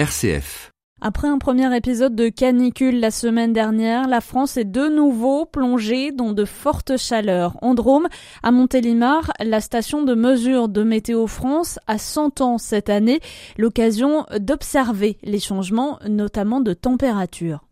RCF. Après un premier épisode de canicule la semaine dernière, la France est de nouveau plongée dans de fortes chaleurs. En Drôme, à Montélimar, la station de mesure de Météo France a 100 ans cette année, l'occasion d'observer les changements, notamment de température.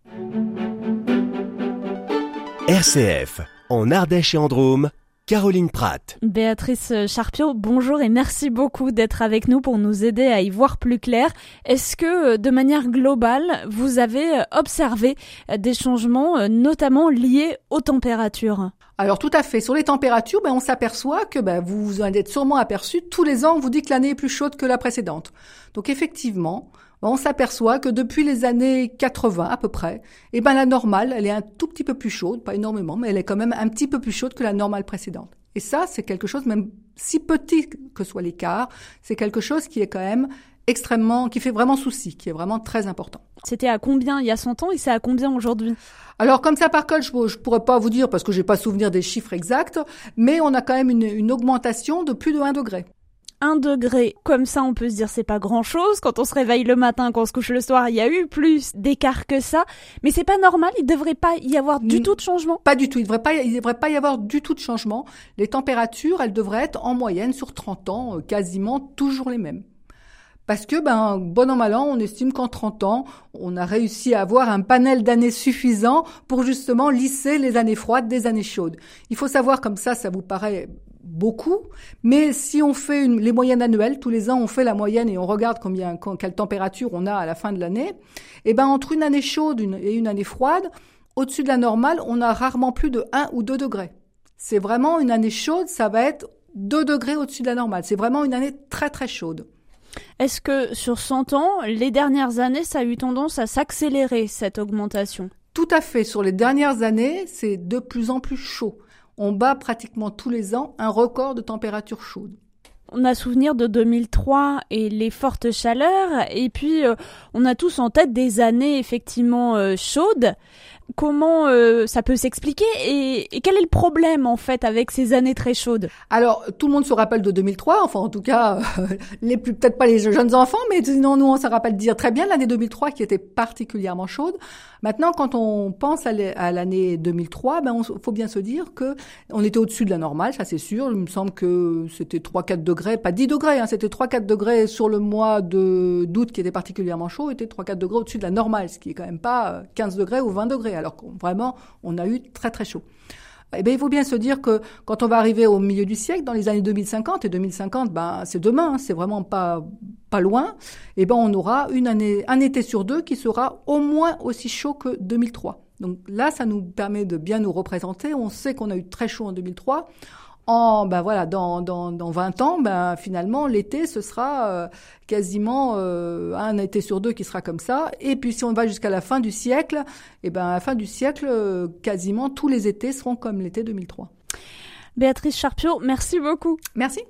RCF, en Ardèche et en Drôme, Caroline Pratt. Béatrice Charpiot, bonjour et merci beaucoup d'être avec nous pour nous aider à y voir plus clair. Est-ce que, de manière globale, vous avez observé des changements, notamment liés aux températures? Alors tout à fait. Sur les températures, ben, on s'aperçoit que ben, vous vous en êtes sûrement aperçu. Tous les ans, on vous dit que l'année est plus chaude que la précédente. Donc effectivement, on s'aperçoit que depuis les années 80 à peu près, eh ben la normale, elle est un tout petit peu plus chaude, pas énormément, mais elle est quand même un petit peu plus chaude que la normale précédente. Et ça, c'est quelque chose, même si petit que soit l'écart, c'est quelque chose qui est quand même extrêmement, qui fait vraiment souci, qui est vraiment très important. C'était à combien il y a 100 ans et c'est à combien aujourd'hui? Alors comme ça par col, je, ne pourrais pas vous dire parce que j'ai pas souvenir des chiffres exacts, mais on a quand même une, une augmentation de plus de 1 degré. 1 degré, comme ça on peut se dire c'est pas grand chose. Quand on se réveille le matin, quand on se couche le soir, il y a eu plus d'écart que ça. Mais c'est pas normal, il devrait pas y avoir du tout de changement. Pas du tout, il devrait pas, il devrait pas y avoir du tout de changement. Les températures, elles devraient être en moyenne sur 30 ans, euh, quasiment toujours les mêmes. Parce que, ben, bon an mal an, on estime qu'en 30 ans, on a réussi à avoir un panel d'années suffisant pour justement lisser les années froides des années chaudes. Il faut savoir comme ça, ça vous paraît beaucoup, mais si on fait les moyennes annuelles, tous les ans on fait la moyenne et on regarde combien, quelle température on a à la fin de l'année, et eh ben entre une année chaude et une année froide, au-dessus de la normale, on a rarement plus de 1 ou 2 degrés. C'est vraiment une année chaude, ça va être 2 degrés au-dessus de la normale. C'est vraiment une année très très chaude. Est-ce que sur 100 ans, les dernières années, ça a eu tendance à s'accélérer, cette augmentation? Tout à fait. Sur les dernières années, c'est de plus en plus chaud on bat pratiquement tous les ans un record de température chaude. On a souvenir de 2003 et les fortes chaleurs, et puis euh, on a tous en tête des années effectivement euh, chaudes comment euh, ça peut s'expliquer et, quel est le problème en fait avec ces années très chaudes? Alors tout le monde se rappelle de 2003, enfin en tout cas les plus peut-être pas les jeunes enfants, mais sinon nous on se rappelle dire très bien l'année 2003 qui était particulièrement chaude. Maintenant quand on pense à l'année 2003, ben on faut bien se dire que on était au-dessus de la normale, ça c'est sûr. Il me semble que c'était 3-4 degrés, pas 10 degrés, hein, c'était 3-4 degrés sur le mois de d'août qui était particulièrement chaud, était 3-4 degrés au-dessus de la normale, ce qui est quand même pas 15 degrés ou 20 degrés alors vraiment, on a eu très très chaud. Eh bien, il faut bien se dire que quand on va arriver au milieu du siècle, dans les années 2050, et 2050, ben, c'est demain, hein, c'est vraiment pas, pas loin, eh ben, on aura une année, un été sur deux qui sera au moins aussi chaud que 2003. Donc là, ça nous permet de bien nous représenter. On sait qu'on a eu très chaud en 2003 en ben voilà dans, dans, dans 20 ans ben finalement l'été ce sera euh, quasiment euh, un été sur deux qui sera comme ça et puis si on va jusqu'à la fin du siècle et eh ben à la fin du siècle euh, quasiment tous les étés seront comme l'été 2003. Béatrice Charpiot, merci beaucoup. Merci.